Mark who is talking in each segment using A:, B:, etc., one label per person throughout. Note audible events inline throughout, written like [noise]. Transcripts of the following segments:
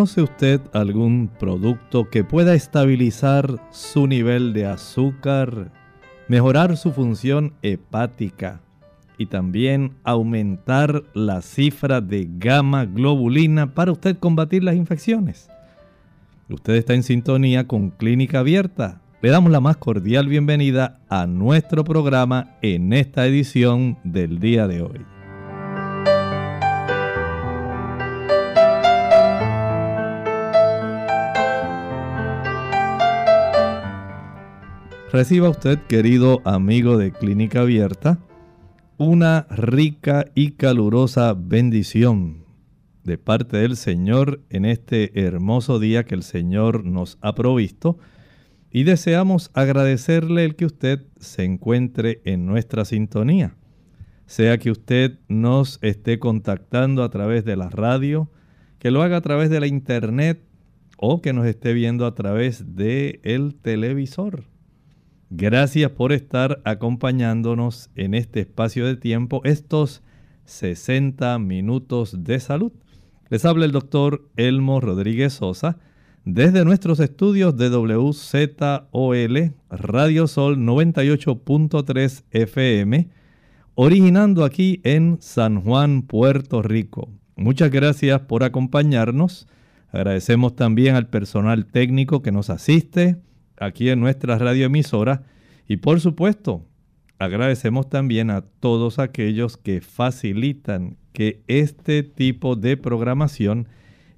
A: ¿Conoce usted algún producto que pueda estabilizar su nivel de azúcar, mejorar su función hepática y también aumentar la cifra de gamma globulina para usted combatir las infecciones? Usted está en sintonía con Clínica Abierta. Le damos la más cordial bienvenida a nuestro programa en esta edición del día de hoy. Reciba usted, querido amigo de Clínica Abierta, una rica y calurosa bendición de parte del Señor en este hermoso día que el Señor nos ha provisto y deseamos agradecerle el que usted se encuentre en nuestra sintonía. Sea que usted nos esté contactando a través de la radio, que lo haga a través de la internet o que nos esté viendo a través del el televisor. Gracias por estar acompañándonos en este espacio de tiempo, estos 60 minutos de salud. Les habla el doctor Elmo Rodríguez Sosa desde nuestros estudios de WZOL Radio Sol 98.3 FM, originando aquí en San Juan, Puerto Rico. Muchas gracias por acompañarnos. Agradecemos también al personal técnico que nos asiste aquí en nuestra radioemisora. Y por supuesto, agradecemos también a todos aquellos que facilitan que este tipo de programación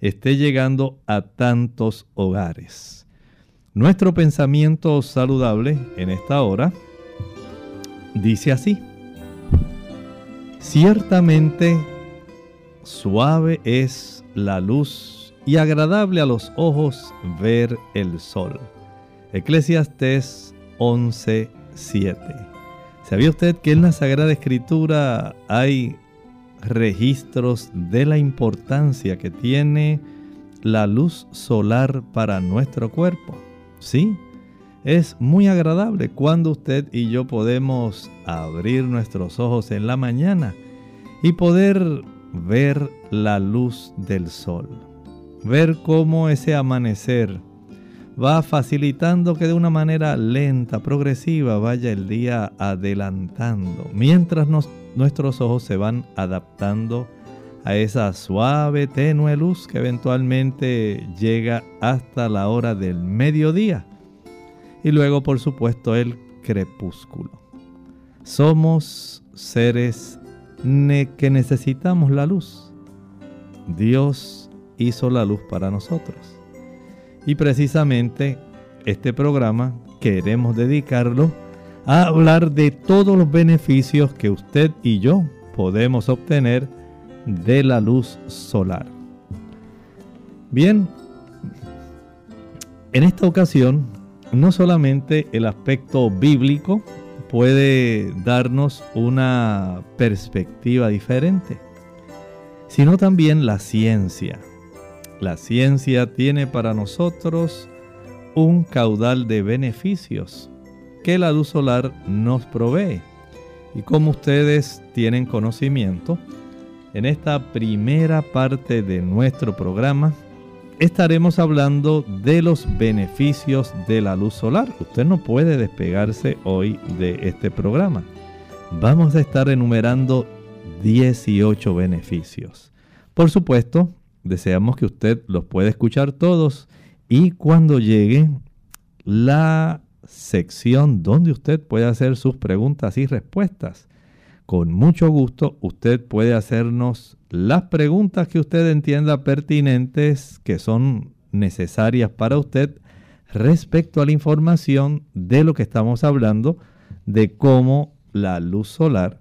A: esté llegando a tantos hogares. Nuestro pensamiento saludable en esta hora dice así. Ciertamente suave es la luz y agradable a los ojos ver el sol Eclesiastes 11:7. ¿Sabía usted que en la Sagrada Escritura hay registros de la importancia que tiene la luz solar para nuestro cuerpo? Sí, es muy agradable cuando usted y yo podemos abrir nuestros ojos en la mañana y poder ver la luz del sol, ver cómo ese amanecer va facilitando que de una manera lenta, progresiva, vaya el día adelantando, mientras nuestros ojos se van adaptando a esa suave, tenue luz que eventualmente llega hasta la hora del mediodía. Y luego, por supuesto, el crepúsculo. Somos seres que necesitamos la luz. Dios hizo la luz para nosotros. Y precisamente este programa queremos dedicarlo a hablar de todos los beneficios que usted y yo podemos obtener de la luz solar. Bien, en esta ocasión no solamente el aspecto bíblico puede darnos una perspectiva diferente, sino también la ciencia. La ciencia tiene para nosotros un caudal de beneficios que la luz solar nos provee. Y como ustedes tienen conocimiento, en esta primera parte de nuestro programa estaremos hablando de los beneficios de la luz solar. Usted no puede despegarse hoy de este programa. Vamos a estar enumerando 18 beneficios. Por supuesto, Deseamos que usted los pueda escuchar todos y cuando llegue la sección donde usted puede hacer sus preguntas y respuestas, con mucho gusto usted puede hacernos las preguntas que usted entienda pertinentes, que son necesarias para usted respecto a la información de lo que estamos hablando, de cómo la luz solar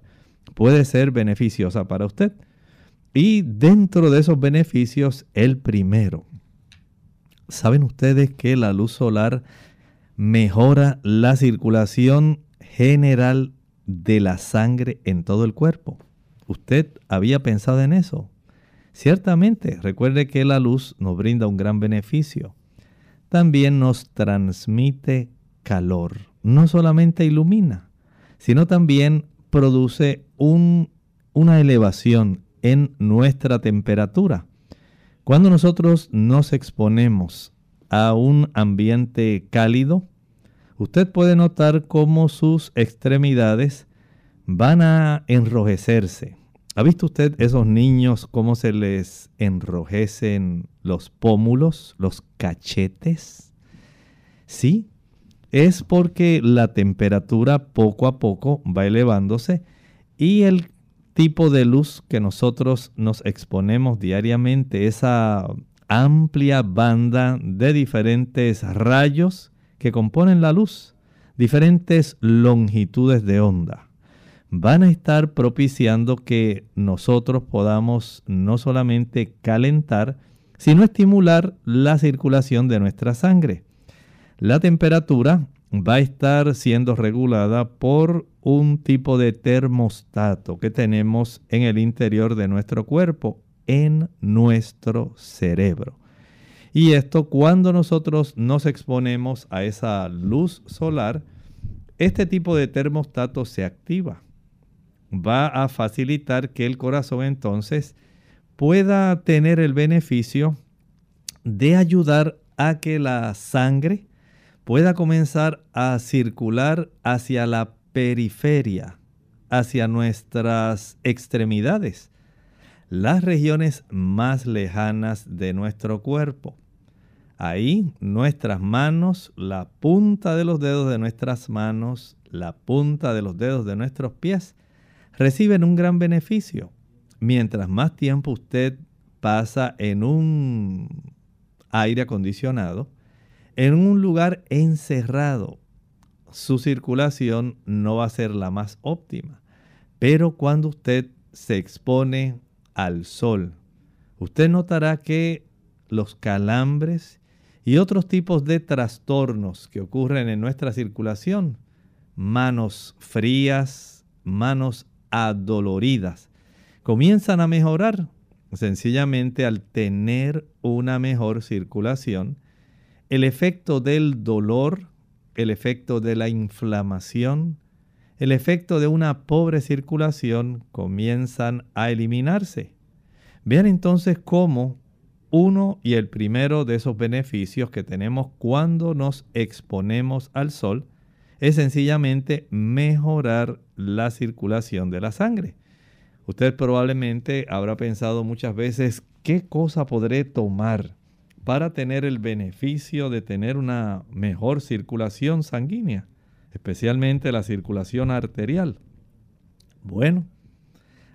A: puede ser beneficiosa para usted. Y dentro de esos beneficios, el primero. ¿Saben ustedes que la luz solar mejora la circulación general de la sangre en todo el cuerpo? ¿Usted había pensado en eso? Ciertamente, recuerde que la luz nos brinda un gran beneficio. También nos transmite calor. No solamente ilumina, sino también produce una elevación en nuestra temperatura. Cuando nosotros nos exponemos a un ambiente cálido, usted puede notar cómo sus extremidades van a enrojecerse. ¿Ha visto usted esos niños cómo se les enrojecen los pómulos, los cachetes? Sí, es porque la temperatura poco a poco va elevándose y el tipo de luz que nosotros nos exponemos diariamente, esa amplia banda de diferentes rayos que componen la luz, diferentes longitudes de onda, van a estar propiciando que nosotros podamos no solamente calentar, sino estimular la circulación de nuestra sangre. La temperatura va a estar siendo regulada por un tipo de termostato que tenemos en el interior de nuestro cuerpo, en nuestro cerebro. Y esto cuando nosotros nos exponemos a esa luz solar, este tipo de termostato se activa. Va a facilitar que el corazón entonces pueda tener el beneficio de ayudar a que la sangre pueda comenzar a circular hacia la periferia, hacia nuestras extremidades, las regiones más lejanas de nuestro cuerpo. Ahí nuestras manos, la punta de los dedos de nuestras manos, la punta de los dedos de nuestros pies, reciben un gran beneficio. Mientras más tiempo usted pasa en un aire acondicionado, en un lugar encerrado, su circulación no va a ser la más óptima. Pero cuando usted se expone al sol, usted notará que los calambres y otros tipos de trastornos que ocurren en nuestra circulación, manos frías, manos adoloridas, comienzan a mejorar sencillamente al tener una mejor circulación el efecto del dolor, el efecto de la inflamación, el efecto de una pobre circulación comienzan a eliminarse. Vean entonces cómo uno y el primero de esos beneficios que tenemos cuando nos exponemos al sol es sencillamente mejorar la circulación de la sangre. Usted probablemente habrá pensado muchas veces, ¿qué cosa podré tomar para tener el beneficio de tener una mejor circulación sanguínea, especialmente la circulación arterial. Bueno,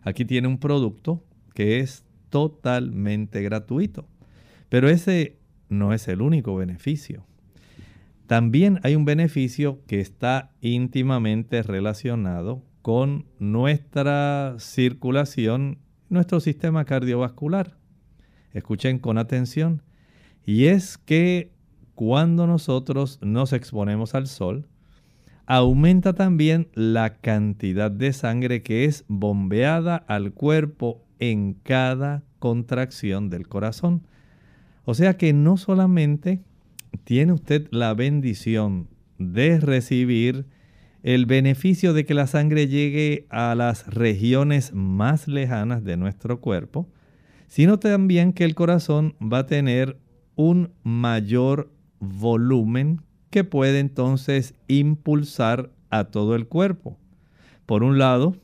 A: aquí tiene un producto que es totalmente gratuito, pero ese no es el único beneficio. También hay un beneficio que está íntimamente relacionado con nuestra circulación, nuestro sistema cardiovascular. Escuchen con atención. Y es que cuando nosotros nos exponemos al sol, aumenta también la cantidad de sangre que es bombeada al cuerpo en cada contracción del corazón. O sea que no solamente tiene usted la bendición de recibir el beneficio de que la sangre llegue a las regiones más lejanas de nuestro cuerpo, sino también que el corazón va a tener un mayor volumen que puede entonces impulsar a todo el cuerpo. Por un lado,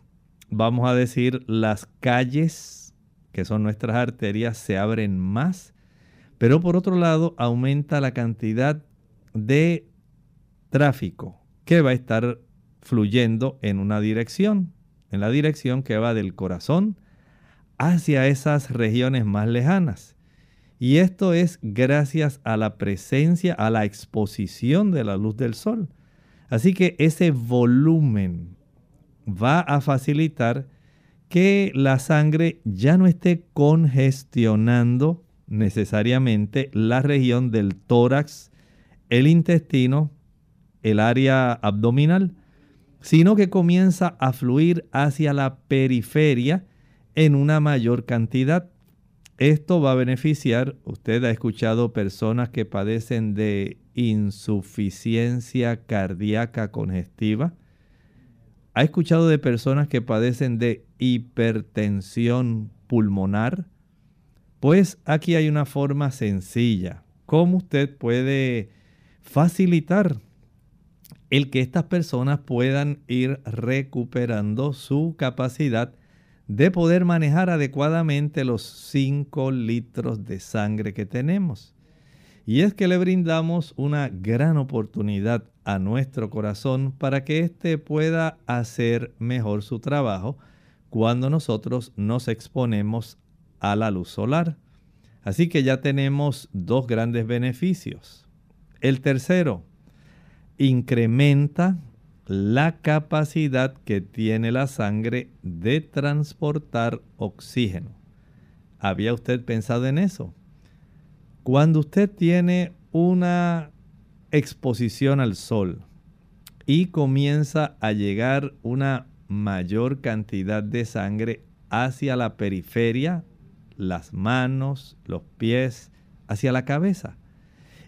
A: vamos a decir, las calles, que son nuestras arterias, se abren más, pero por otro lado, aumenta la cantidad de tráfico que va a estar fluyendo en una dirección. en la dirección que va del corazón hacia esas regiones más lejanas. Y esto es gracias a la presencia, a la exposición de la luz del sol. Así que ese volumen va a facilitar que la sangre ya no esté congestionando necesariamente la región del tórax, el intestino, el área abdominal, sino que comienza a fluir hacia la periferia en una mayor cantidad. Esto va a beneficiar, usted ha escuchado personas que padecen de insuficiencia cardíaca congestiva, ¿Ha escuchado de personas que padecen de hipertensión pulmonar? Pues aquí hay una forma sencilla. ¿Cómo usted puede facilitar el que estas personas puedan ir recuperando su capacidad de poder manejar adecuadamente los 5 litros de sangre que tenemos? Y es que le brindamos una gran oportunidad a nuestro corazón para que éste pueda hacer mejor su trabajo cuando nosotros nos exponemos a la luz solar. Así que ya tenemos dos grandes beneficios. El tercero, incrementa la capacidad que tiene la sangre de transportar oxígeno. ¿Había usted pensado en eso? Cuando usted tiene una exposición al sol y comienza a llegar una mayor cantidad de sangre hacia la periferia, las manos, los pies, hacia la cabeza.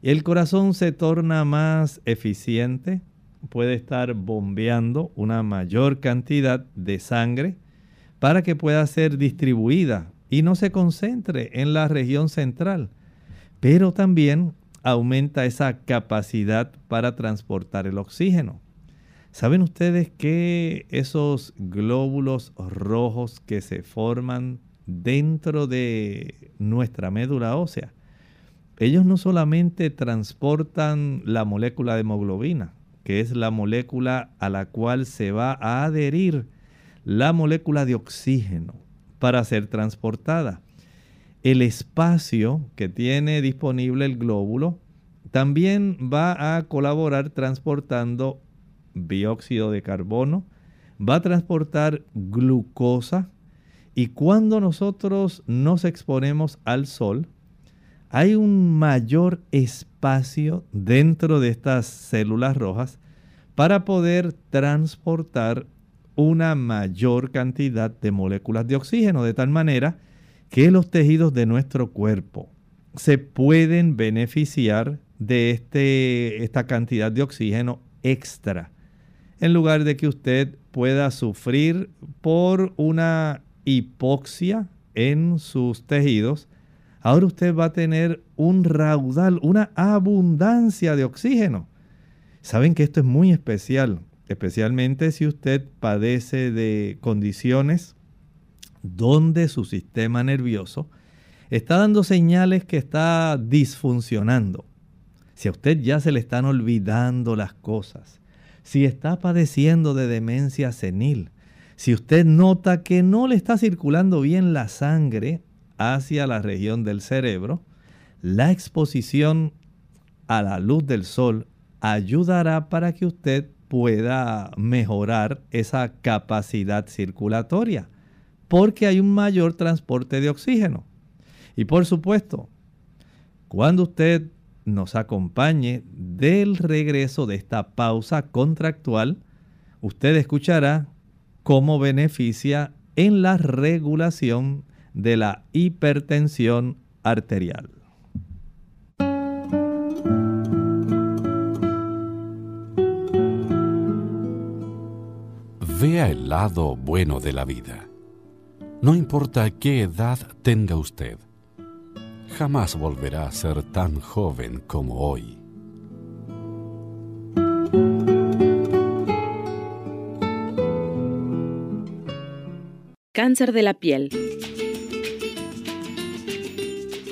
A: El corazón se torna más eficiente, puede estar bombeando una mayor cantidad de sangre para que pueda ser distribuida y no se concentre en la región central, pero también aumenta esa capacidad para transportar el oxígeno. ¿Saben ustedes que esos glóbulos rojos que se forman dentro de nuestra médula ósea, ellos no solamente transportan la molécula de hemoglobina, que es la molécula a la cual se va a adherir la molécula de oxígeno para ser transportada, el espacio que tiene disponible el glóbulo también va a colaborar transportando dióxido de carbono, va a transportar glucosa y cuando nosotros nos exponemos al sol, hay un mayor espacio dentro de estas células rojas para poder transportar una mayor cantidad de moléculas de oxígeno, de tal manera que los tejidos de nuestro cuerpo se pueden beneficiar de este, esta cantidad de oxígeno extra, en lugar de que usted pueda sufrir por una hipoxia en sus tejidos, ahora usted va a tener un raudal, una abundancia de oxígeno. Saben que esto es muy especial, especialmente si usted padece de condiciones donde su sistema nervioso está dando señales que está disfuncionando. Si a usted ya se le están olvidando las cosas, si está padeciendo de demencia senil, si usted nota que no le está circulando bien la sangre hacia la región del cerebro, la exposición a la luz del sol ayudará para que usted pueda mejorar esa capacidad circulatoria porque hay un mayor transporte de oxígeno. Y por supuesto, cuando usted nos acompañe del regreso de esta pausa contractual, usted escuchará cómo beneficia en la regulación de la hipertensión arterial.
B: Vea el lado bueno de la vida no importa qué edad tenga usted, jamás volverá a ser tan joven como hoy.
C: Cáncer de la piel.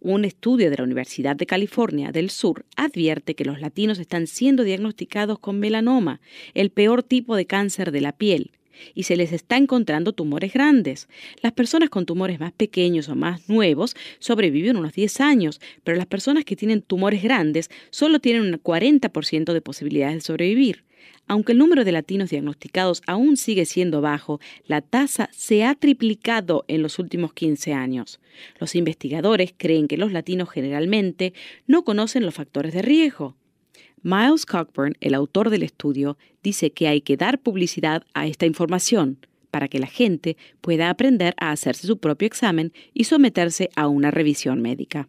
C: Un estudio de la Universidad de California del Sur advierte que los latinos están siendo diagnosticados con melanoma, el peor tipo de cáncer de la piel y se les está encontrando tumores grandes. Las personas con tumores más pequeños o más nuevos sobreviven unos 10 años, pero las personas que tienen tumores grandes solo tienen un 40% de posibilidades de sobrevivir. Aunque el número de latinos diagnosticados aún sigue siendo bajo, la tasa se ha triplicado en los últimos 15 años. Los investigadores creen que los latinos generalmente no conocen los factores de riesgo. Miles Cockburn, el autor del estudio, dice que hay que dar publicidad a esta información para que la gente pueda aprender a hacerse su propio examen y someterse a una revisión médica.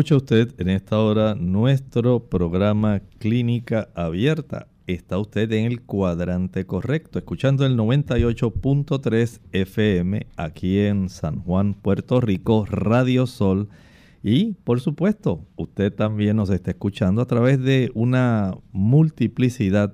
A: Escucha usted en esta hora nuestro programa Clínica Abierta. Está usted en el cuadrante correcto, escuchando el 98.3 FM aquí en San Juan, Puerto Rico, Radio Sol. Y por supuesto, usted también nos está escuchando a través de una multiplicidad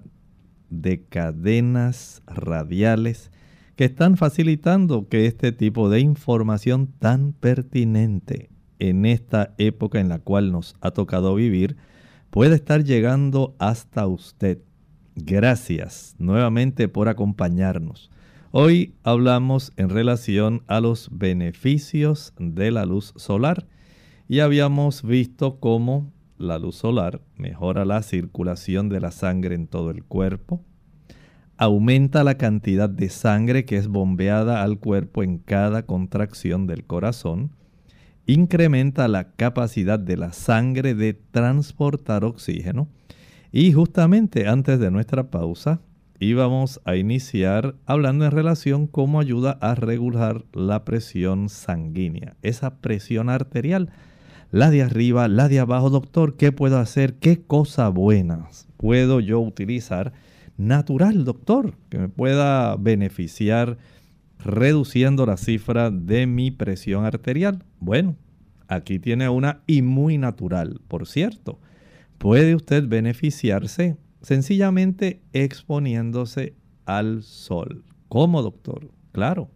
A: de cadenas radiales que están facilitando que este tipo de información tan pertinente en esta época en la cual nos ha tocado vivir puede estar llegando hasta usted. Gracias nuevamente por acompañarnos. Hoy hablamos en relación a los beneficios de la luz solar y habíamos visto cómo la luz solar mejora la circulación de la sangre en todo el cuerpo, aumenta la cantidad de sangre que es bombeada al cuerpo en cada contracción del corazón, incrementa la capacidad de la sangre de transportar oxígeno. Y justamente antes de nuestra pausa íbamos a iniciar hablando en relación cómo ayuda a regular la presión sanguínea, esa presión arterial, la de arriba, la de abajo. Doctor, ¿qué puedo hacer? ¿Qué cosas buenas puedo yo utilizar natural, doctor, que me pueda beneficiar? Reduciendo la cifra de mi presión arterial. Bueno, aquí tiene una y muy natural, por cierto. Puede usted beneficiarse sencillamente exponiéndose al sol. ¿Cómo, doctor? Claro.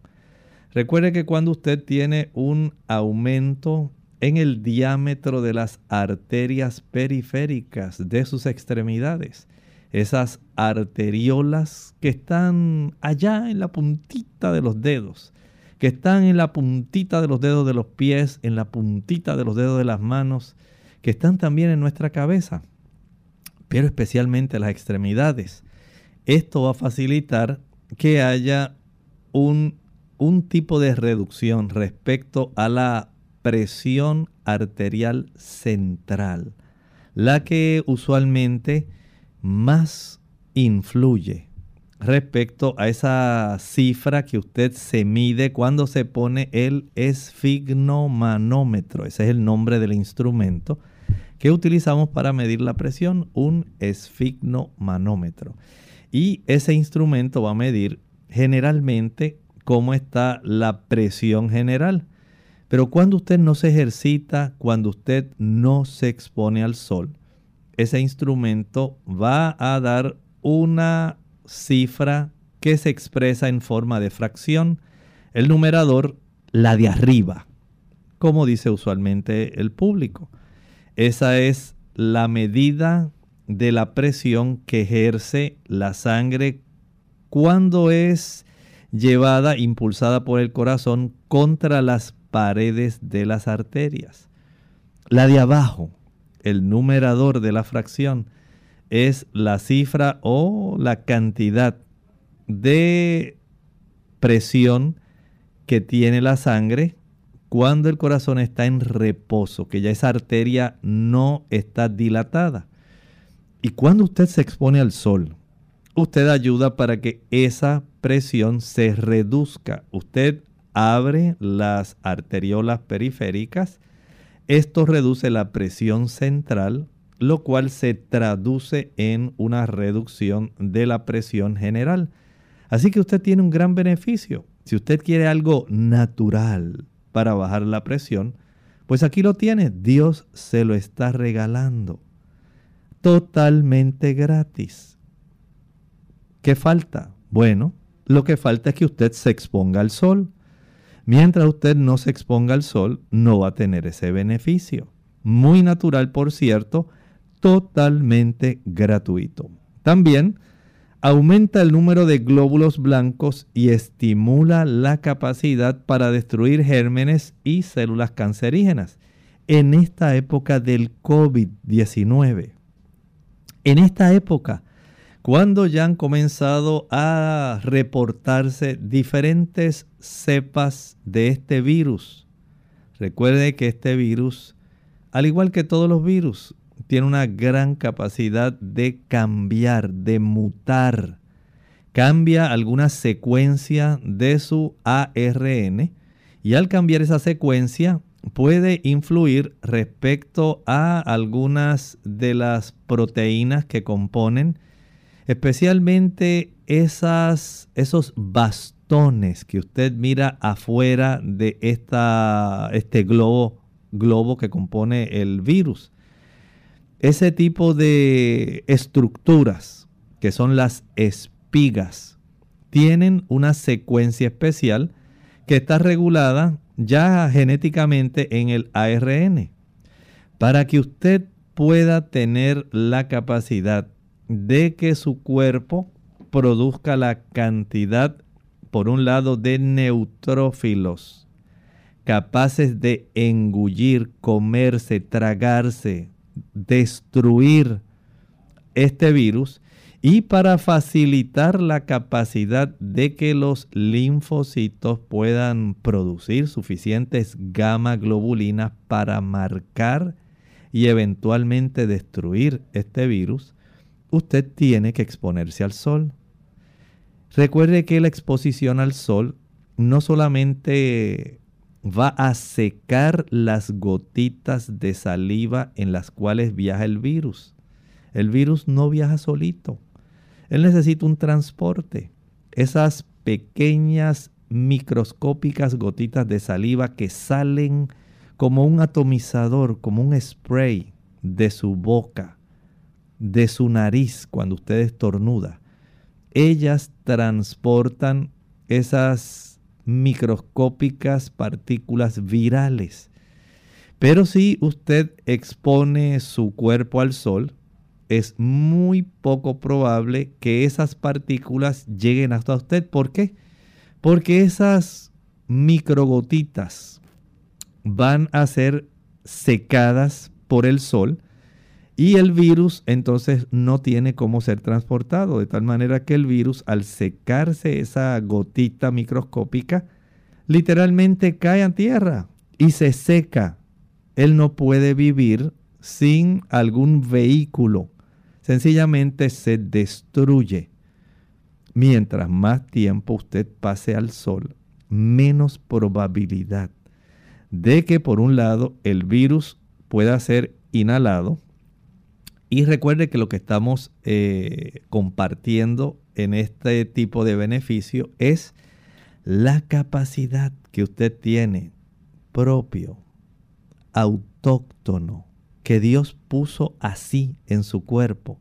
A: Recuerde que cuando usted tiene un aumento en el diámetro de las arterias periféricas de sus extremidades, esas arteriolas que están allá en la puntita de los dedos, que están en la puntita de los dedos de los pies, en la puntita de los dedos de las manos, que están también en nuestra cabeza, pero especialmente las extremidades. Esto va a facilitar que haya un, un tipo de reducción respecto a la presión arterial central la que usualmente más influye respecto a esa cifra que usted se mide cuando se pone el esfignomanómetro. Ese es el nombre del instrumento que utilizamos para medir la presión, un esfignomanómetro. Y ese instrumento va a medir generalmente cómo está la presión general. Pero cuando usted no se ejercita, cuando usted no se expone al sol, ese instrumento va a dar una cifra que se expresa en forma de fracción. El numerador, la de arriba, como dice usualmente el público. Esa es la medida de la presión que ejerce la sangre cuando es llevada, impulsada por el corazón contra las paredes de las arterias. La de abajo, el numerador de la fracción, es la cifra o la cantidad de presión que tiene la sangre cuando el corazón está en reposo, que ya esa arteria no está dilatada. Y cuando usted se expone al sol, usted ayuda para que esa presión se reduzca. Usted abre las arteriolas periféricas. Esto reduce la presión central lo cual se traduce en una reducción de la presión general. Así que usted tiene un gran beneficio. Si usted quiere algo natural para bajar la presión, pues aquí lo tiene. Dios se lo está regalando. Totalmente gratis. ¿Qué falta? Bueno, lo que falta es que usted se exponga al sol. Mientras usted no se exponga al sol, no va a tener ese beneficio. Muy natural, por cierto, totalmente gratuito. También aumenta el número de glóbulos blancos y estimula la capacidad para destruir gérmenes y células cancerígenas en esta época del COVID-19. En esta época, cuando ya han comenzado a reportarse diferentes cepas de este virus. Recuerde que este virus, al igual que todos los virus, tiene una gran capacidad de cambiar, de mutar. Cambia alguna secuencia de su ARN y al cambiar esa secuencia puede influir respecto a algunas de las proteínas que componen, especialmente esas, esos bastones que usted mira afuera de esta, este globo, globo que compone el virus. Ese tipo de estructuras, que son las espigas, tienen una secuencia especial que está regulada ya genéticamente en el ARN. Para que usted pueda tener la capacidad de que su cuerpo produzca la cantidad, por un lado, de neutrófilos capaces de engullir, comerse, tragarse destruir este virus y para facilitar la capacidad de que los linfocitos puedan producir suficientes gamma globulinas para marcar y eventualmente destruir este virus, usted tiene que exponerse al sol. Recuerde que la exposición al sol no solamente va a secar las gotitas de saliva en las cuales viaja el virus. El virus no viaja solito. Él necesita un transporte. Esas pequeñas microscópicas gotitas de saliva que salen como un atomizador, como un spray de su boca, de su nariz cuando usted estornuda. Ellas transportan esas microscópicas partículas virales. Pero si usted expone su cuerpo al sol, es muy poco probable que esas partículas lleguen hasta usted. ¿Por qué? Porque esas microgotitas van a ser secadas por el sol y el virus entonces no tiene cómo ser transportado, de tal manera que el virus al secarse esa gotita microscópica, literalmente cae a tierra y se seca. Él no puede vivir sin algún vehículo, sencillamente se destruye. Mientras más tiempo usted pase al sol, menos probabilidad de que por un lado el virus pueda ser inhalado. Y recuerde que lo que estamos eh, compartiendo en este tipo de beneficio es la capacidad que usted tiene propio, autóctono, que Dios puso así en su cuerpo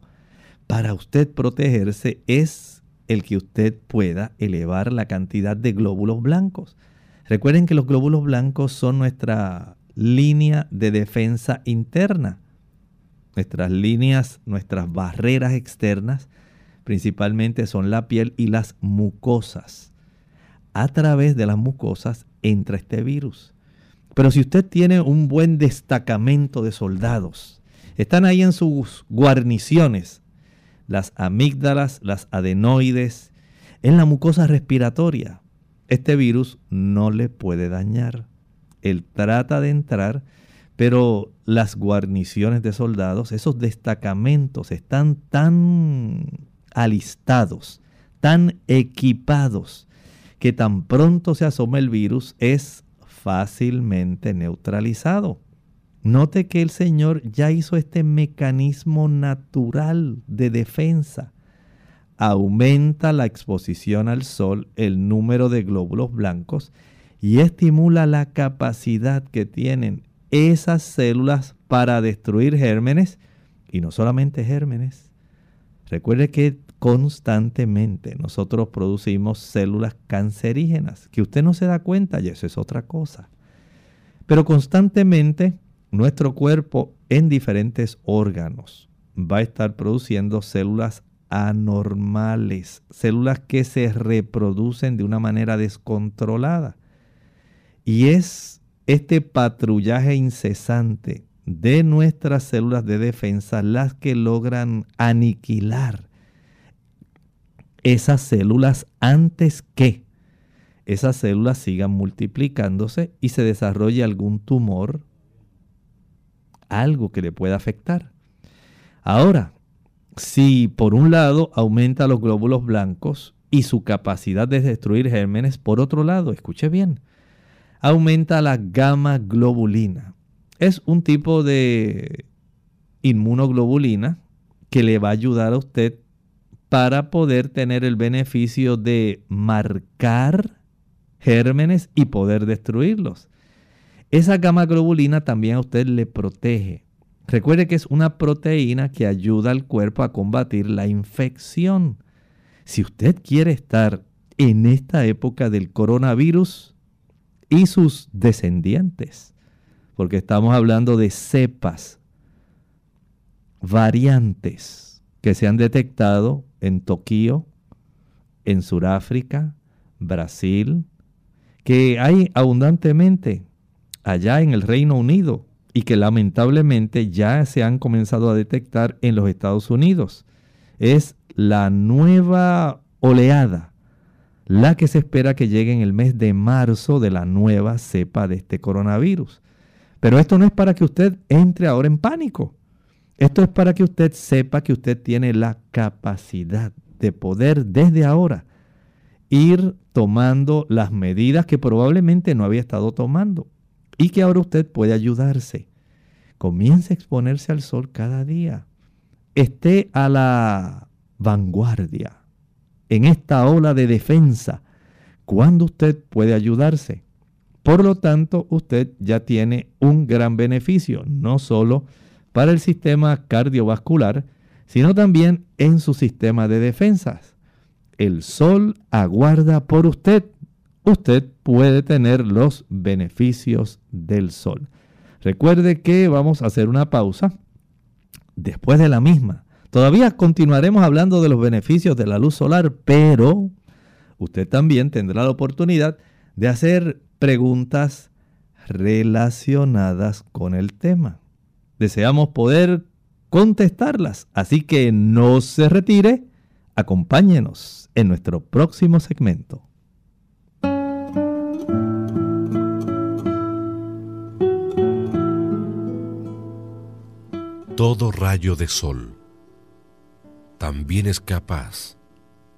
A: para usted protegerse es el que usted pueda elevar la cantidad de glóbulos blancos. Recuerden que los glóbulos blancos son nuestra línea de defensa interna. Nuestras líneas, nuestras barreras externas, principalmente son la piel y las mucosas. A través de las mucosas entra este virus. Pero si usted tiene un buen destacamento de soldados, están ahí en sus guarniciones, las amígdalas, las adenoides, en la mucosa respiratoria, este virus no le puede dañar. Él trata de entrar, pero las guarniciones de soldados, esos destacamentos están tan alistados, tan equipados, que tan pronto se asoma el virus es fácilmente neutralizado. Note que el Señor ya hizo este mecanismo natural de defensa. Aumenta la exposición al sol, el número de glóbulos blancos y estimula la capacidad que tienen esas células para destruir gérmenes y no solamente gérmenes. Recuerde que constantemente nosotros producimos células cancerígenas, que usted no se da cuenta y eso es otra cosa. Pero constantemente nuestro cuerpo en diferentes órganos va a estar produciendo células anormales, células que se reproducen de una manera descontrolada. Y es este patrullaje incesante de nuestras células de defensa las que logran aniquilar esas células antes que esas células sigan multiplicándose y se desarrolle algún tumor, algo que le pueda afectar. Ahora, si por un lado aumenta los glóbulos blancos y su capacidad de destruir gérmenes, por otro lado, escuche bien, aumenta la gamma globulina. Es un tipo de inmunoglobulina que le va a ayudar a usted para poder tener el beneficio de marcar gérmenes y poder destruirlos. Esa gamma globulina también a usted le protege. Recuerde que es una proteína que ayuda al cuerpo a combatir la infección. Si usted quiere estar en esta época del coronavirus, y sus descendientes, porque estamos hablando de cepas, variantes que se han detectado en Tokio, en Sudáfrica, Brasil, que hay abundantemente allá en el Reino Unido y que lamentablemente ya se han comenzado a detectar en los Estados Unidos. Es la nueva oleada la que se espera que llegue en el mes de marzo de la nueva cepa de este coronavirus. Pero esto no es para que usted entre ahora en pánico. Esto es para que usted sepa que usted tiene la capacidad de poder desde ahora ir tomando las medidas que probablemente no había estado tomando y que ahora usted puede ayudarse. Comience a exponerse al sol cada día. Esté a la vanguardia en esta ola de defensa, cuando usted puede ayudarse. Por lo tanto, usted ya tiene un gran beneficio, no solo para el sistema cardiovascular, sino también en su sistema de defensas. El sol aguarda por usted. Usted puede tener los beneficios del sol. Recuerde que vamos a hacer una pausa. Después de la misma, Todavía continuaremos hablando de los beneficios de la luz solar, pero usted también tendrá la oportunidad de hacer preguntas relacionadas con el tema. Deseamos poder contestarlas, así que no se retire, acompáñenos en nuestro próximo segmento.
B: Todo rayo de sol también es capaz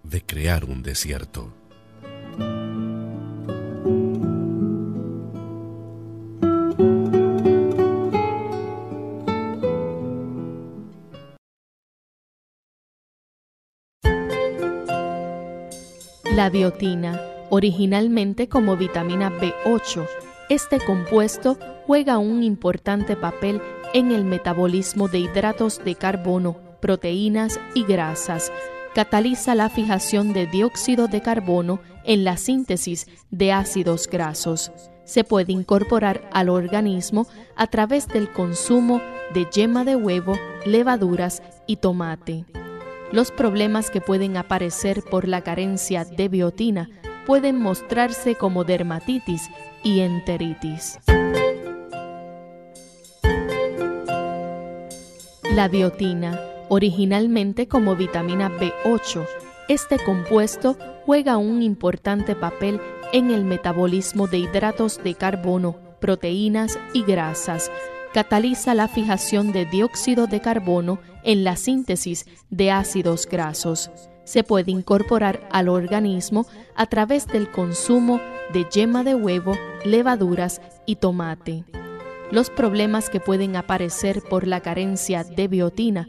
B: de crear un desierto.
D: La biotina, originalmente como vitamina B8, este compuesto juega un importante papel en el metabolismo de hidratos de carbono, proteínas y grasas. Cataliza la fijación de dióxido de carbono en la síntesis de ácidos grasos. Se puede incorporar al organismo a través del consumo de yema de huevo, levaduras y tomate. Los problemas que pueden aparecer por la carencia de biotina pueden mostrarse como dermatitis y enteritis. La biotina, originalmente como vitamina B8, este compuesto juega un importante papel en el metabolismo de hidratos de carbono, proteínas y grasas, cataliza la fijación de dióxido de carbono en la síntesis de ácidos grasos. Se puede incorporar al organismo a través del consumo de yema de huevo, levaduras y tomate. Los problemas que pueden aparecer por la carencia de biotina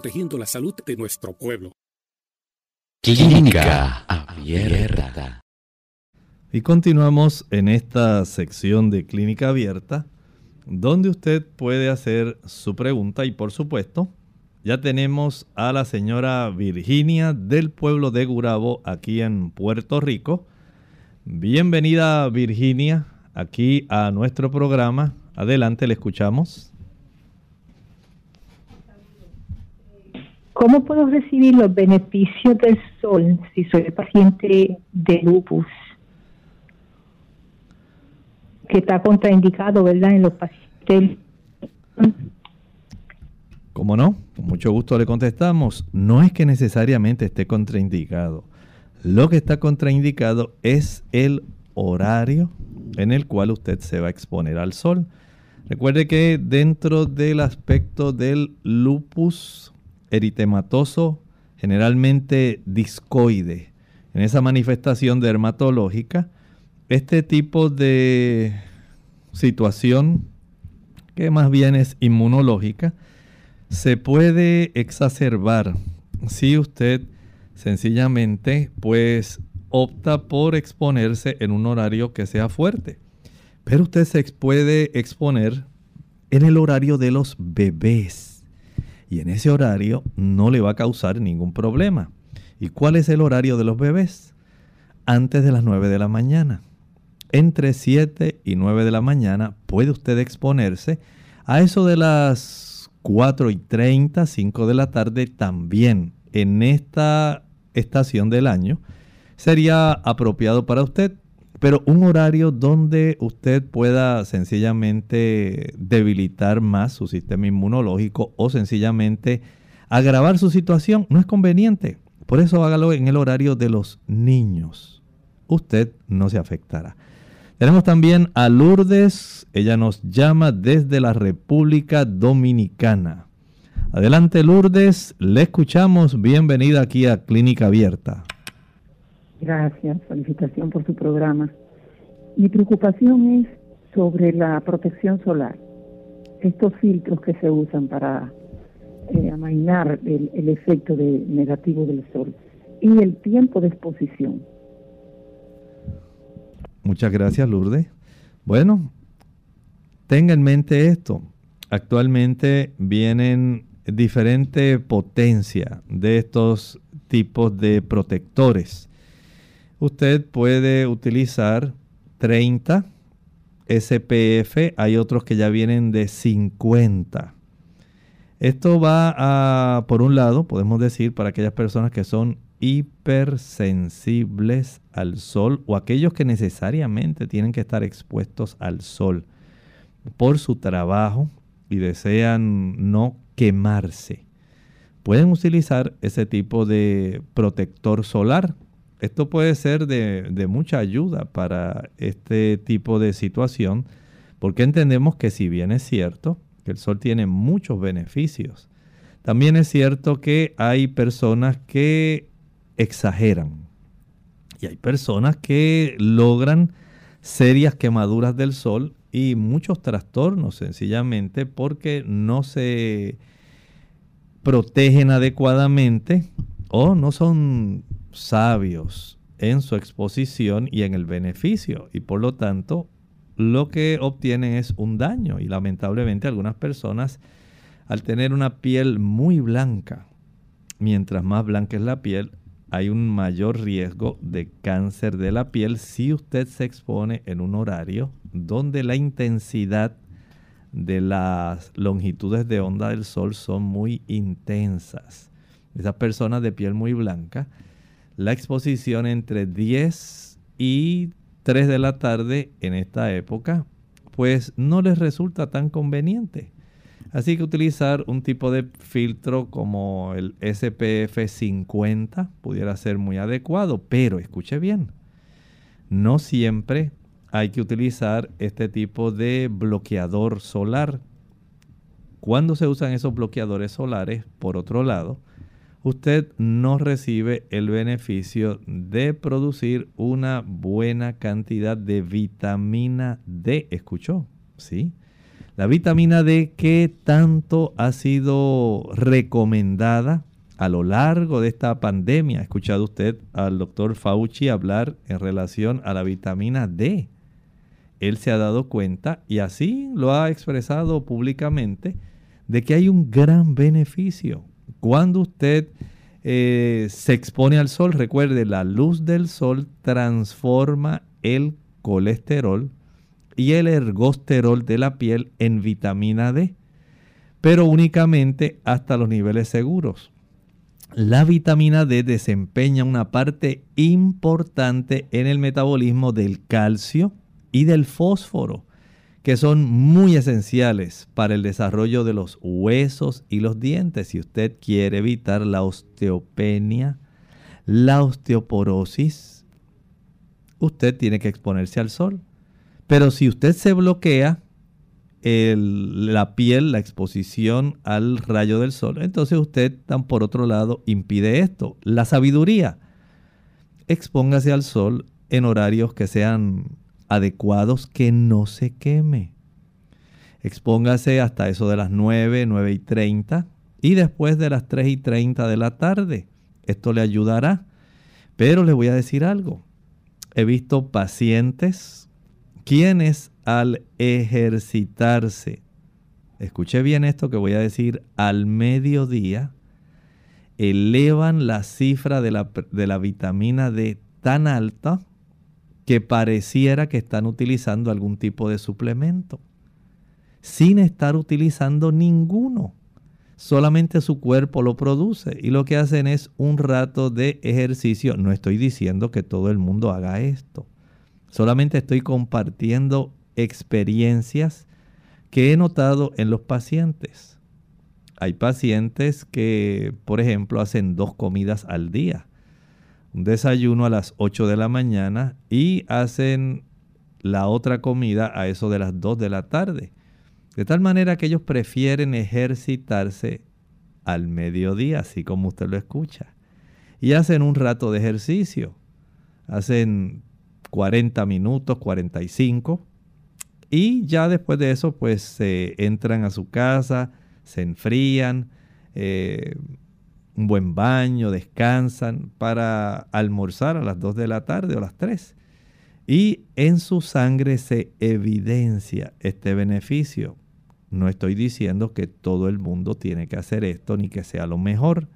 E: protegiendo la salud de nuestro pueblo.
F: Clínica Abierta.
A: Y continuamos en esta sección de Clínica Abierta, donde usted puede hacer su pregunta y por supuesto, ya tenemos a la señora Virginia del pueblo de Gurabo, aquí en Puerto Rico. Bienvenida Virginia, aquí a nuestro programa. Adelante, le escuchamos.
G: ¿Cómo puedo recibir los beneficios del sol si soy paciente de lupus? Que está contraindicado, ¿verdad? En los pacientes.
A: ¿Cómo no? Con mucho gusto le contestamos. No es que necesariamente esté contraindicado. Lo que está contraindicado es el horario en el cual usted se va a exponer al sol. Recuerde que dentro del aspecto del lupus eritematoso, generalmente discoide, en esa manifestación dermatológica, este tipo de situación, que más bien es inmunológica, se puede exacerbar si usted sencillamente pues opta por exponerse en un horario que sea fuerte. Pero usted se puede exponer en el horario de los bebés. Y en ese horario no le va a causar ningún problema. ¿Y cuál es el horario de los bebés? Antes de las 9 de la mañana. Entre 7 y 9 de la mañana puede usted exponerse. A eso de las 4 y 30, 5 de la tarde también en esta estación del año sería apropiado para usted pero un horario donde usted pueda sencillamente debilitar más su sistema inmunológico o sencillamente agravar su situación no es conveniente. Por eso hágalo en el horario de los niños. Usted no se afectará. Tenemos también a Lourdes, ella nos llama desde la República Dominicana. Adelante Lourdes, le escuchamos, bienvenida aquí a Clínica Abierta.
H: Gracias, felicitación por su programa. Mi preocupación es sobre la protección solar, estos filtros que se usan para eh, amainar el, el efecto de negativo del sol y el tiempo de exposición.
A: Muchas gracias, Lourdes. Bueno, tenga en mente esto. Actualmente vienen diferente potencia de estos tipos de protectores. Usted puede utilizar 30 SPF, hay otros que ya vienen de 50. Esto va a, por un lado, podemos decir, para aquellas personas que son hipersensibles al sol o aquellos que necesariamente tienen que estar expuestos al sol por su trabajo y desean no quemarse. Pueden utilizar ese tipo de protector solar. Esto puede ser de, mucha ayuda para este tipo de situación porque entendemos que si bien es cierto que el sol tiene muchos beneficios, también es cierto que hay personas que exageran. Y hay personas que logran serias quemaduras del sol y muchos trastornos sencillamente porque no se protegen adecuadamente o no son sabios en su exposición y en el beneficio y por lo tanto lo que obtienen es un daño y lamentablemente algunas personas al tener una piel muy blanca, mientras más blanca es la piel, hay un mayor riesgo de cáncer de la piel si usted se expone en un horario donde la intensidad de las longitudes de onda del sol son muy intensas. Esas personas de piel muy blanca, la exposición entre 10 y 3 de la tarde en esta época, pues no les resulta tan conveniente. Así que utilizar un tipo de filtro como el SPF 50 pudiera ser muy adecuado, pero escuche bien, no siempre hay que utilizar este tipo de bloqueador solar. Cuando se usan esos bloqueadores solares, por otro lado, usted no recibe el beneficio de producir una buena cantidad de vitamina D. ¿Escuchó? Sí. La vitamina D que tanto ha sido recomendada a lo largo de esta pandemia. ¿Ha escuchado usted al doctor Fauci hablar en relación a la vitamina D? Él se ha dado cuenta y así lo ha expresado públicamente de que hay un gran beneficio. Cuando usted eh, se expone al sol, recuerde, la luz del sol transforma el colesterol y el ergosterol de la piel en vitamina D, pero únicamente hasta los niveles seguros. La vitamina D desempeña una parte importante en el metabolismo del calcio y del fósforo, que son muy esenciales para el desarrollo de los huesos y los dientes. Si usted quiere evitar la osteopenia, la osteoporosis, usted tiene que exponerse al sol. Pero si usted se bloquea la piel, la exposición al rayo del sol, entonces usted tan por otro lado impide esto. La sabiduría, expóngase al sol en horarios que sean adecuados, que no se queme. Expóngase hasta eso de las 9, 9 y 30 y después de las 3 y 30 de la tarde. Esto le ayudará. Pero le voy a decir algo. He visto pacientes quienes al ejercitarse, escuche bien esto que voy a decir, al mediodía, elevan la cifra de la, de la vitamina D tan alta que pareciera que están utilizando algún tipo de suplemento, sin estar utilizando ninguno. Solamente su cuerpo lo produce y lo que hacen es un rato de ejercicio. No estoy diciendo que todo el mundo haga esto. Solamente estoy compartiendo experiencias que he notado en los pacientes. Hay pacientes que, por ejemplo, hacen dos comidas al día. Un desayuno a las 8 de la mañana y hacen la otra comida a eso de las 2 de la tarde. De tal manera que ellos prefieren ejercitarse al mediodía, así como usted lo escucha. Y hacen un rato de ejercicio. Hacen 40 minutos, 45. Y ya después de eso, pues se entran a su casa, se enfrían, eh, un buen baño, descansan para almorzar a las 2 de la tarde o las 3. Y en su sangre se evidencia este beneficio. No estoy diciendo que todo el mundo tiene que hacer esto ni que sea lo mejor.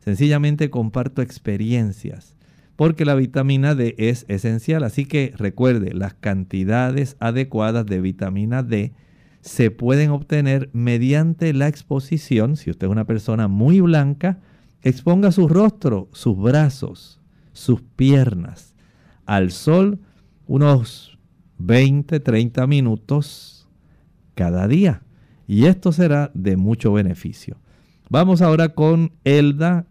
A: Sencillamente comparto experiencias porque la vitamina D es esencial. Así que recuerde, las cantidades adecuadas de vitamina D se pueden obtener mediante la exposición. Si usted es una persona muy blanca, exponga su rostro, sus brazos, sus piernas al sol unos 20, 30 minutos cada día. Y esto será de mucho beneficio. Vamos ahora con Elda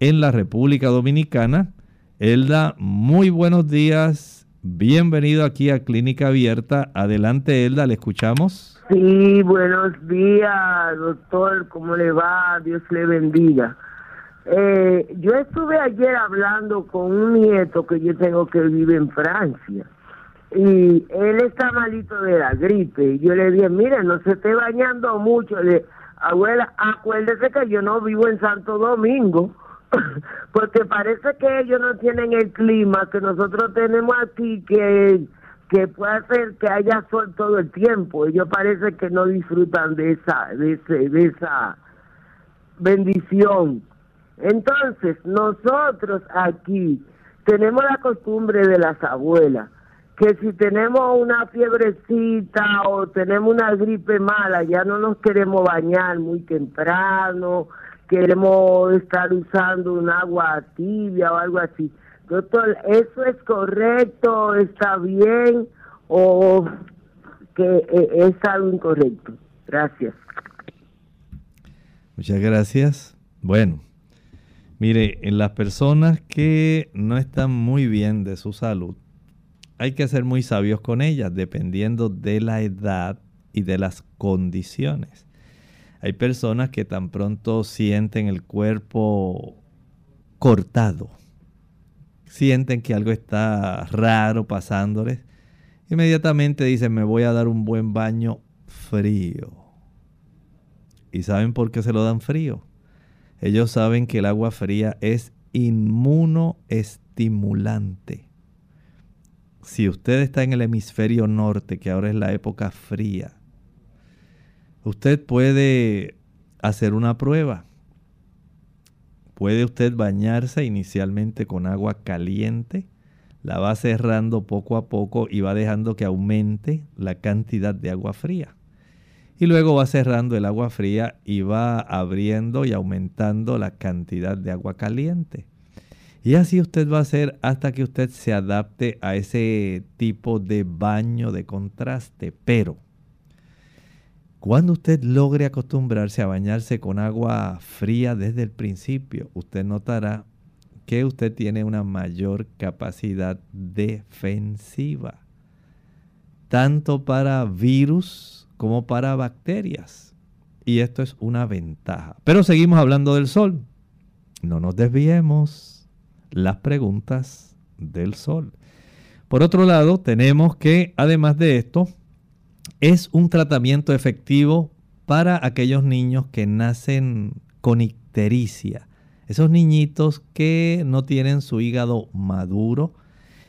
A: en la República Dominicana. Elda, muy buenos días. Bienvenido aquí a Clínica Abierta. Adelante, Elda, le escuchamos.
I: Sí, buenos días, doctor. ¿Cómo le va? Dios le bendiga. Eh, yo estuve ayer hablando con un nieto que yo tengo que vive en Francia y él está malito de la gripe. Y yo le dije, mire, no se esté bañando mucho. Le abuela, acuérdese que yo no vivo en Santo Domingo, [laughs] porque parece que ellos no tienen el clima que nosotros tenemos aquí, que, que puede hacer que haya sol todo el tiempo. Ellos parece que no disfrutan de esa, de, ese, de esa bendición. Entonces, nosotros aquí tenemos la costumbre de las abuelas que si tenemos una fiebrecita o tenemos una gripe mala, ya no nos queremos bañar muy temprano, queremos estar usando un agua tibia o algo así. Doctor, ¿eso es correcto? ¿Está bien? ¿O que eh, es algo incorrecto? Gracias.
A: Muchas gracias. Bueno, mire, en las personas que no están muy bien de su salud, hay que ser muy sabios con ellas, dependiendo de la edad y de las condiciones. Hay personas que tan pronto sienten el cuerpo cortado, sienten que algo está raro pasándoles, inmediatamente dicen me voy a dar un buen baño frío. ¿Y saben por qué se lo dan frío? Ellos saben que el agua fría es inmunoestimulante si usted está en el hemisferio norte, que ahora es la época fría, usted puede hacer una prueba. Puede usted bañarse inicialmente con agua caliente, la va cerrando poco a poco y va dejando que aumente la cantidad de agua fría. Y luego va cerrando el agua fría y va abriendo y aumentando la cantidad de agua caliente. Y así usted va a hacer hasta que usted se adapte a ese tipo de baño de contraste. Pero cuando usted logre acostumbrarse a bañarse con agua fría desde el principio, usted notará que usted tiene una mayor capacidad defensiva, tanto para virus como para bacterias. Y esto es una ventaja. Pero seguimos hablando del sol. No nos desviemos las preguntas del sol. Por otro lado, tenemos que, además de esto, es un tratamiento efectivo para aquellos niños que nacen con ictericia. Esos niñitos que no tienen su hígado maduro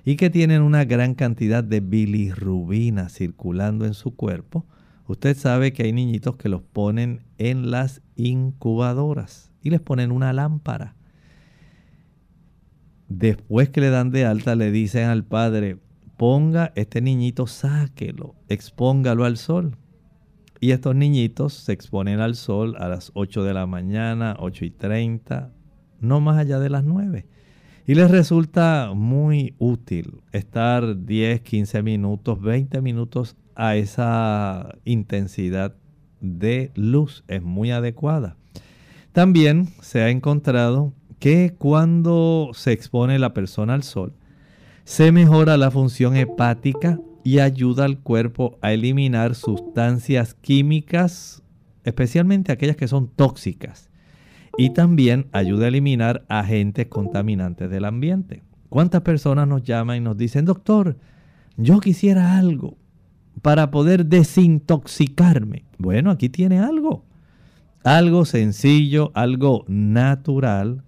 A: y que tienen una gran cantidad de bilirrubina circulando en su cuerpo. Usted sabe que hay niñitos que los ponen en las incubadoras y les ponen una lámpara. Después que le dan de alta, le dicen al padre, ponga este niñito, sáquelo, expóngalo al sol. Y estos niñitos se exponen al sol a las 8 de la mañana, 8 y 30, no más allá de las 9. Y les resulta muy útil estar 10, 15 minutos, 20 minutos a esa intensidad de luz. Es muy adecuada. También se ha encontrado que cuando se expone la persona al sol, se mejora la función hepática y ayuda al cuerpo a eliminar sustancias químicas, especialmente aquellas que son tóxicas. Y también ayuda a eliminar agentes contaminantes del ambiente. ¿Cuántas personas nos llaman y nos dicen, doctor, yo quisiera algo para poder desintoxicarme? Bueno, aquí tiene algo. Algo sencillo, algo natural,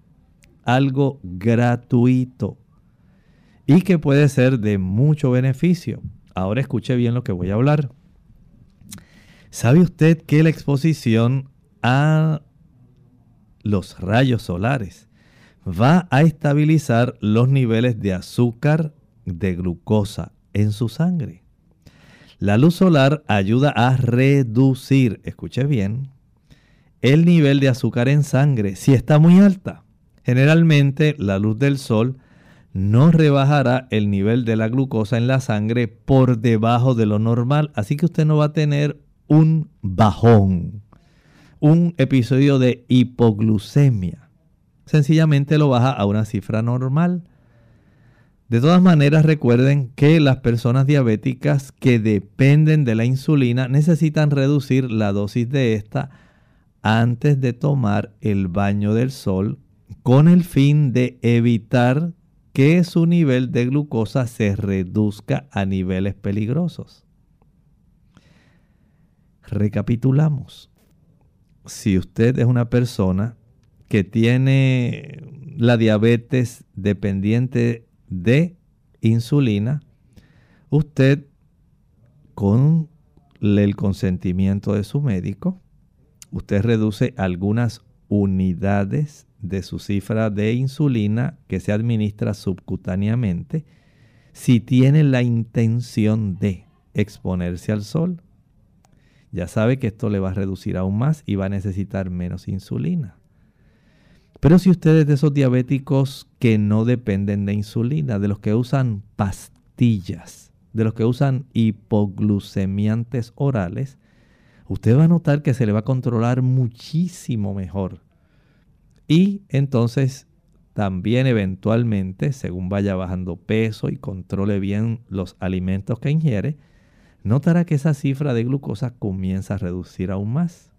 A: algo gratuito y que puede ser de mucho beneficio. Ahora escuche bien lo que voy a hablar. ¿Sabe usted que la exposición a los rayos solares va a estabilizar los niveles de azúcar, de glucosa en su sangre? La luz solar ayuda a reducir, escuche bien, el nivel de azúcar en sangre si está muy alta. Generalmente la luz del sol no rebajará el nivel de la glucosa en la sangre por debajo de lo normal, así que usted no va a tener un bajón, un episodio de hipoglucemia. Sencillamente lo baja a una cifra normal. De todas maneras, recuerden que las personas diabéticas que dependen de la insulina necesitan reducir la dosis de esta antes de tomar el baño del sol con el fin de evitar que su nivel de glucosa se reduzca a niveles peligrosos. Recapitulamos. Si usted es una persona que tiene la diabetes dependiente de insulina, usted con el consentimiento de su médico, usted reduce algunas unidades de su cifra de insulina que se administra subcutáneamente si tiene la intención de exponerse al sol. Ya sabe que esto le va a reducir aún más y va a necesitar menos insulina. Pero si ustedes de esos diabéticos que no dependen de insulina, de los que usan pastillas, de los que usan hipoglucemiantes orales, usted va a notar que se le va a controlar muchísimo mejor y entonces también eventualmente, según vaya bajando peso y controle bien los alimentos que ingiere, notará que esa cifra de glucosa comienza a reducir aún más.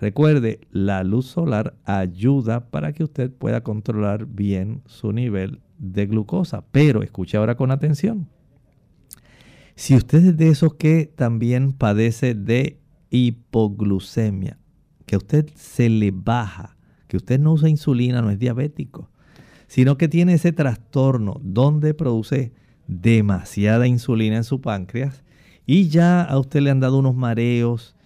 A: Recuerde, la luz solar ayuda para que usted pueda controlar bien su nivel de glucosa. Pero escuche ahora con atención. Si usted es de esos que también padece de hipoglucemia, que a usted se le baja que usted no usa insulina, no es diabético, sino que tiene ese trastorno donde produce demasiada insulina en su páncreas y ya a usted le han dado unos mareos,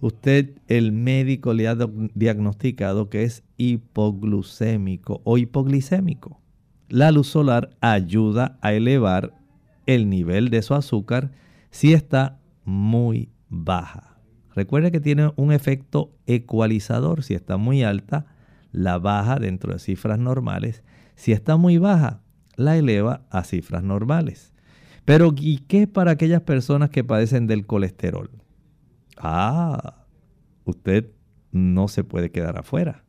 A: usted, el médico le ha diagnosticado que es hipoglucémico o hipoglicémico. La luz solar ayuda a elevar el nivel de su azúcar si está muy baja. Recuerde que tiene un efecto ecualizador. Si está muy alta, la baja dentro de cifras normales. Si está muy baja, la eleva a cifras normales. Pero ¿y qué para aquellas personas que padecen del colesterol? Ah, usted no se puede quedar afuera.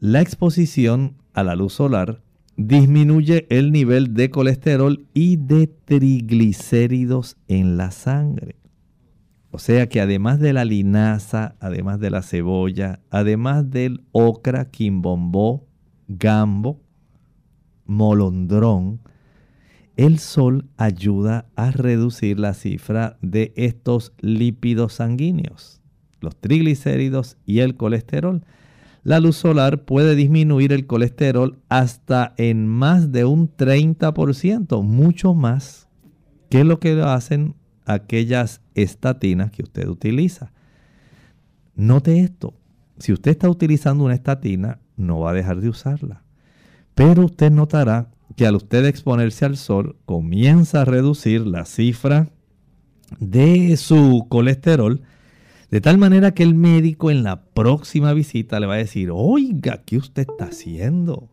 A: La exposición a la luz solar disminuye el nivel de colesterol y de triglicéridos en la sangre. O sea que además de la linaza, además de la cebolla, además del ocra, quimbombó, gambo, molondrón, el sol ayuda a reducir la cifra de estos lípidos sanguíneos, los triglicéridos y el colesterol. La luz solar puede disminuir el colesterol hasta en más de un 30%, mucho más que lo que hacen aquellas estatinas que usted utiliza. Note esto, si usted está utilizando una estatina, no va a dejar de usarla. Pero usted notará que al usted exponerse al sol, comienza a reducir la cifra de su colesterol, de tal manera que el médico en la próxima visita le va a decir, oiga, ¿qué usted está haciendo?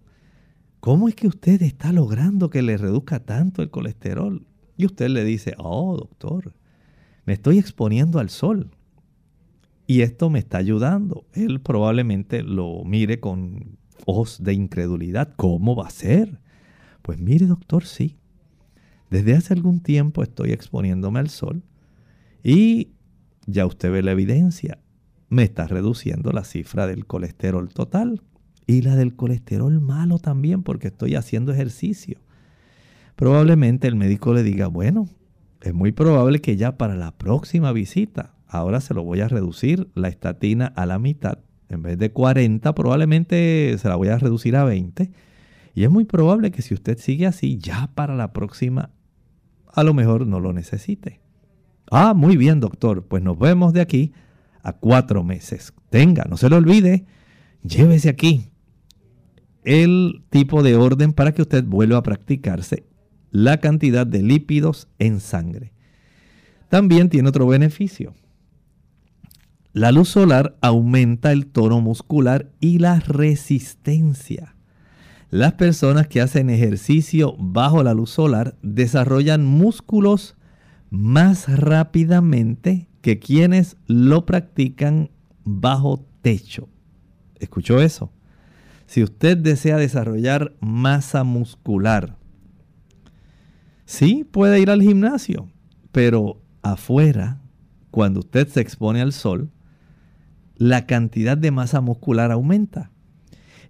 A: ¿Cómo es que usted está logrando que le reduzca tanto el colesterol? Y usted le dice, oh doctor, me estoy exponiendo al sol. Y esto me está ayudando. Él probablemente lo mire con ojos de incredulidad. ¿Cómo va a ser? Pues mire doctor, sí. desde hace algún tiempo estoy exponiéndome al sol y ya usted ve la evidencia. Me está reduciendo la cifra del colesterol total y la del colesterol malo también porque estoy haciendo ejercicio. Probablemente el médico le diga, bueno, es muy probable que ya para la próxima visita, ahora se lo voy a reducir la estatina a la mitad. En vez de 40, probablemente se la voy a reducir a 20. Y es muy probable que si usted sigue así, ya para la próxima, a lo mejor no lo necesite. Ah, muy bien, doctor. Pues nos vemos de aquí a cuatro meses. Tenga, no se lo olvide, llévese aquí el tipo de orden para que usted vuelva a practicarse la cantidad de lípidos en sangre. También tiene otro beneficio. La luz solar aumenta el tono muscular y la resistencia. Las personas que hacen ejercicio bajo la luz solar desarrollan músculos más rápidamente que quienes lo practican bajo techo. ¿Escuchó eso? Si usted desea desarrollar masa muscular, sí puede ir al gimnasio, pero afuera, cuando usted se expone al sol, la cantidad de masa muscular aumenta.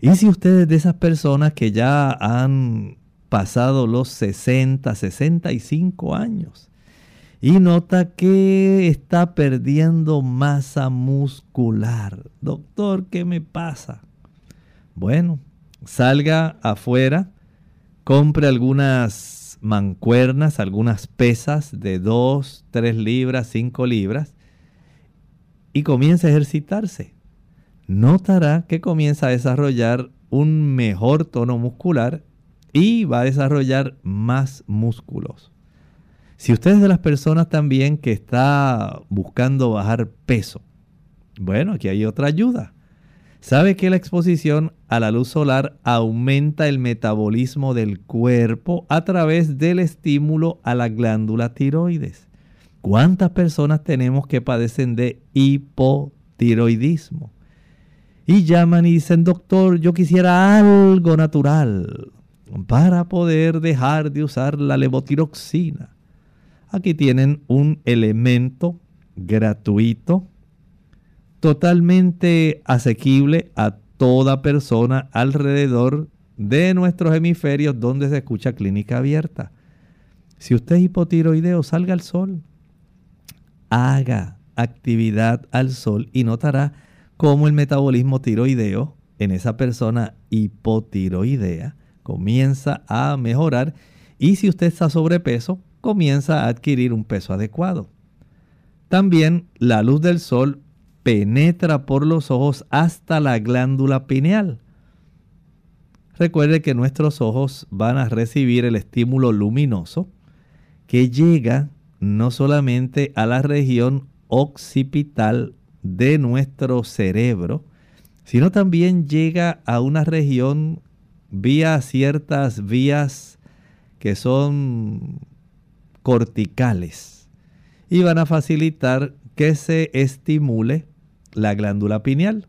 A: Y si usted es de esas personas que ya han pasado los 60, 65 años y nota que está perdiendo masa muscular, doctor, ¿qué me pasa? Bueno, salga afuera, compre algunas mancuernas, algunas pesas de 2, 3 libras, 5 libras y comience a ejercitarse. Notará que comienza a desarrollar un mejor tono muscular y va a desarrollar más músculos. Si usted es de las personas también que está buscando bajar peso, bueno, aquí hay otra ayuda. ¿Sabe que la exposición a la luz solar aumenta el metabolismo del cuerpo a través del estímulo a la glándula tiroides? ¿Cuántas personas tenemos que padecen de hipotiroidismo? Y llaman y dicen, doctor, yo quisiera algo natural para poder dejar de usar la levotiroxina. Aquí tienen un elemento gratuito totalmente asequible a toda persona alrededor de nuestros hemisferios donde se escucha clínica abierta. Si usted es hipotiroideo, salga al sol. Haga actividad al sol y notará cómo el metabolismo tiroideo en esa persona hipotiroidea comienza a mejorar y si usted está sobrepeso, comienza a adquirir un peso adecuado. También la luz del sol penetra por los ojos hasta la glándula pineal. Recuerde que nuestros ojos van a recibir el estímulo luminoso que llega no solamente a la región occipital de nuestro cerebro, sino también llega a una región vía ciertas vías que son corticales y van a facilitar que se estimule la glándula pineal.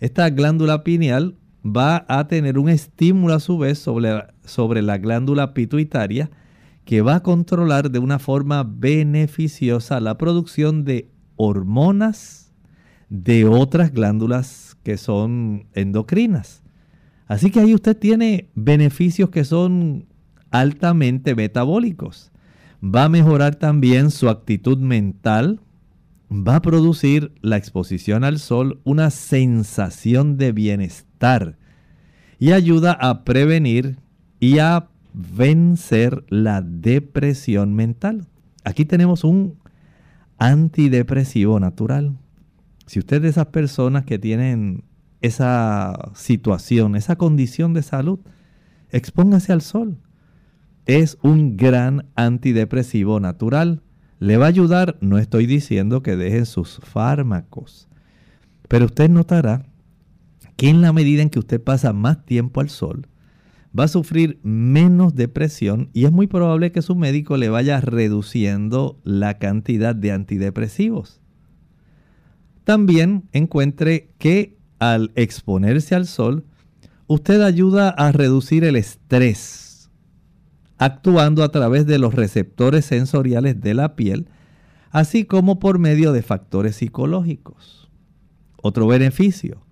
A: Esta glándula pineal va a tener un estímulo a su vez sobre, sobre la glándula pituitaria que va a controlar de una forma beneficiosa la producción de hormonas de otras glándulas que son endocrinas. Así que ahí usted tiene beneficios que son altamente metabólicos. Va a mejorar también su actitud mental, va a producir la exposición al sol una sensación de bienestar y ayuda a prevenir y a vencer la depresión mental. Aquí tenemos un antidepresivo natural. Si usted es de esas personas que tienen esa situación, esa condición de salud, expóngase al sol. Es un gran antidepresivo natural le va a ayudar, no estoy diciendo que deje sus fármacos, pero usted notará que en la medida en que usted pasa más tiempo al sol, va a sufrir menos depresión y es muy probable que su médico le vaya reduciendo la cantidad de antidepresivos. También encuentre que al exponerse al sol, usted ayuda a reducir el estrés actuando a través de los receptores sensoriales de la piel, así como por medio de factores psicológicos. Otro beneficio,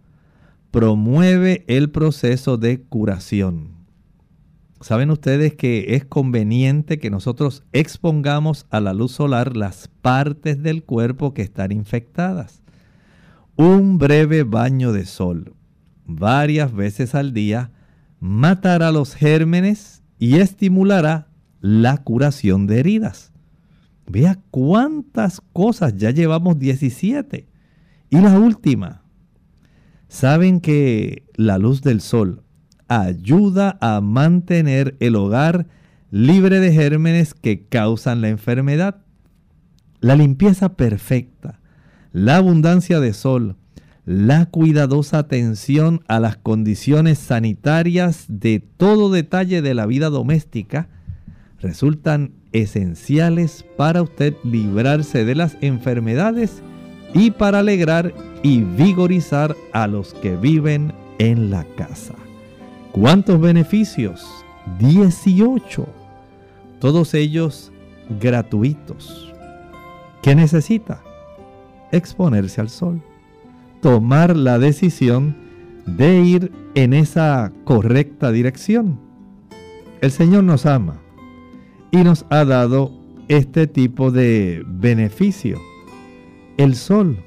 A: promueve el proceso de curación. Saben ustedes que es conveniente que nosotros expongamos a la luz solar las partes del cuerpo que están infectadas. Un breve baño de sol varias veces al día matará los gérmenes y estimulará la curación de heridas. Vea cuántas cosas, ya llevamos 17. Y la última, saben que la luz del sol ayuda a mantener el hogar libre de gérmenes que causan la enfermedad. La limpieza perfecta, la abundancia de sol, la cuidadosa atención a las condiciones sanitarias de todo detalle de la vida doméstica resultan esenciales para usted librarse de las enfermedades y para alegrar y vigorizar a los que viven en la casa. ¿Cuántos beneficios? 18. Todos ellos gratuitos. ¿Qué necesita? Exponerse al sol tomar la decisión de ir en esa correcta dirección. El Señor nos ama y nos ha dado este tipo de beneficio. El sol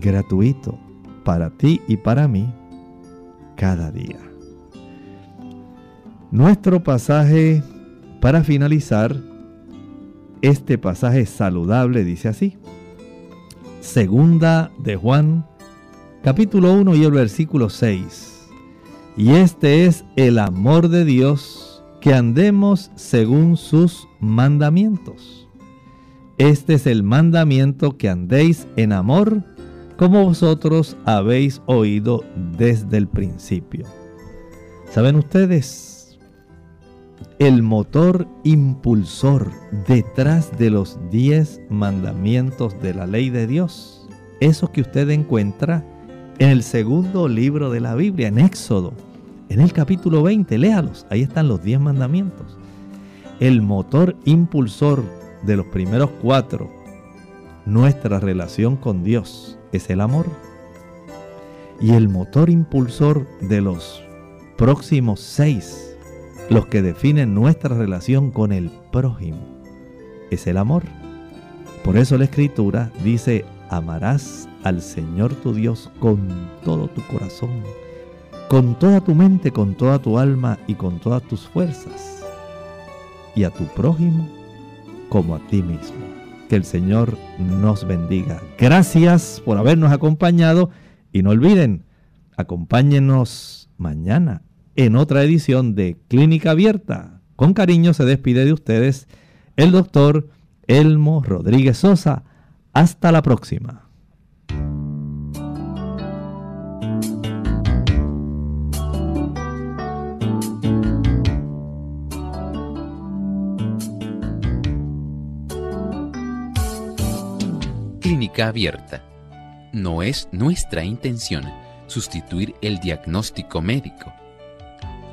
A: gratuito para ti y para mí cada día. Nuestro pasaje para finalizar, este pasaje saludable dice así. Segunda de Juan capítulo 1 y el versículo 6. Y este es el amor de Dios, que andemos según sus mandamientos. Este es el mandamiento que andéis en amor, como vosotros habéis oído desde el principio. ¿Saben ustedes? El motor impulsor detrás de los diez mandamientos de la ley de Dios, eso que usted encuentra en el segundo libro de la Biblia, en Éxodo, en el capítulo 20, léalos, ahí están los diez mandamientos. El motor impulsor de los primeros cuatro, nuestra relación con Dios, es el amor. Y el motor impulsor de los próximos seis, los que definen nuestra relación con el prójimo, es el amor. Por eso la escritura dice, amarás al Señor tu Dios con todo tu corazón, con toda tu mente, con toda tu alma y con todas tus fuerzas, y a tu prójimo como a ti mismo. Que el Señor nos bendiga. Gracias por habernos acompañado y no olviden, acompáñenos mañana en otra edición de Clínica Abierta. Con cariño se despide de ustedes el doctor Elmo Rodríguez Sosa. Hasta la próxima.
F: Clínica abierta. No es nuestra intención sustituir el diagnóstico médico.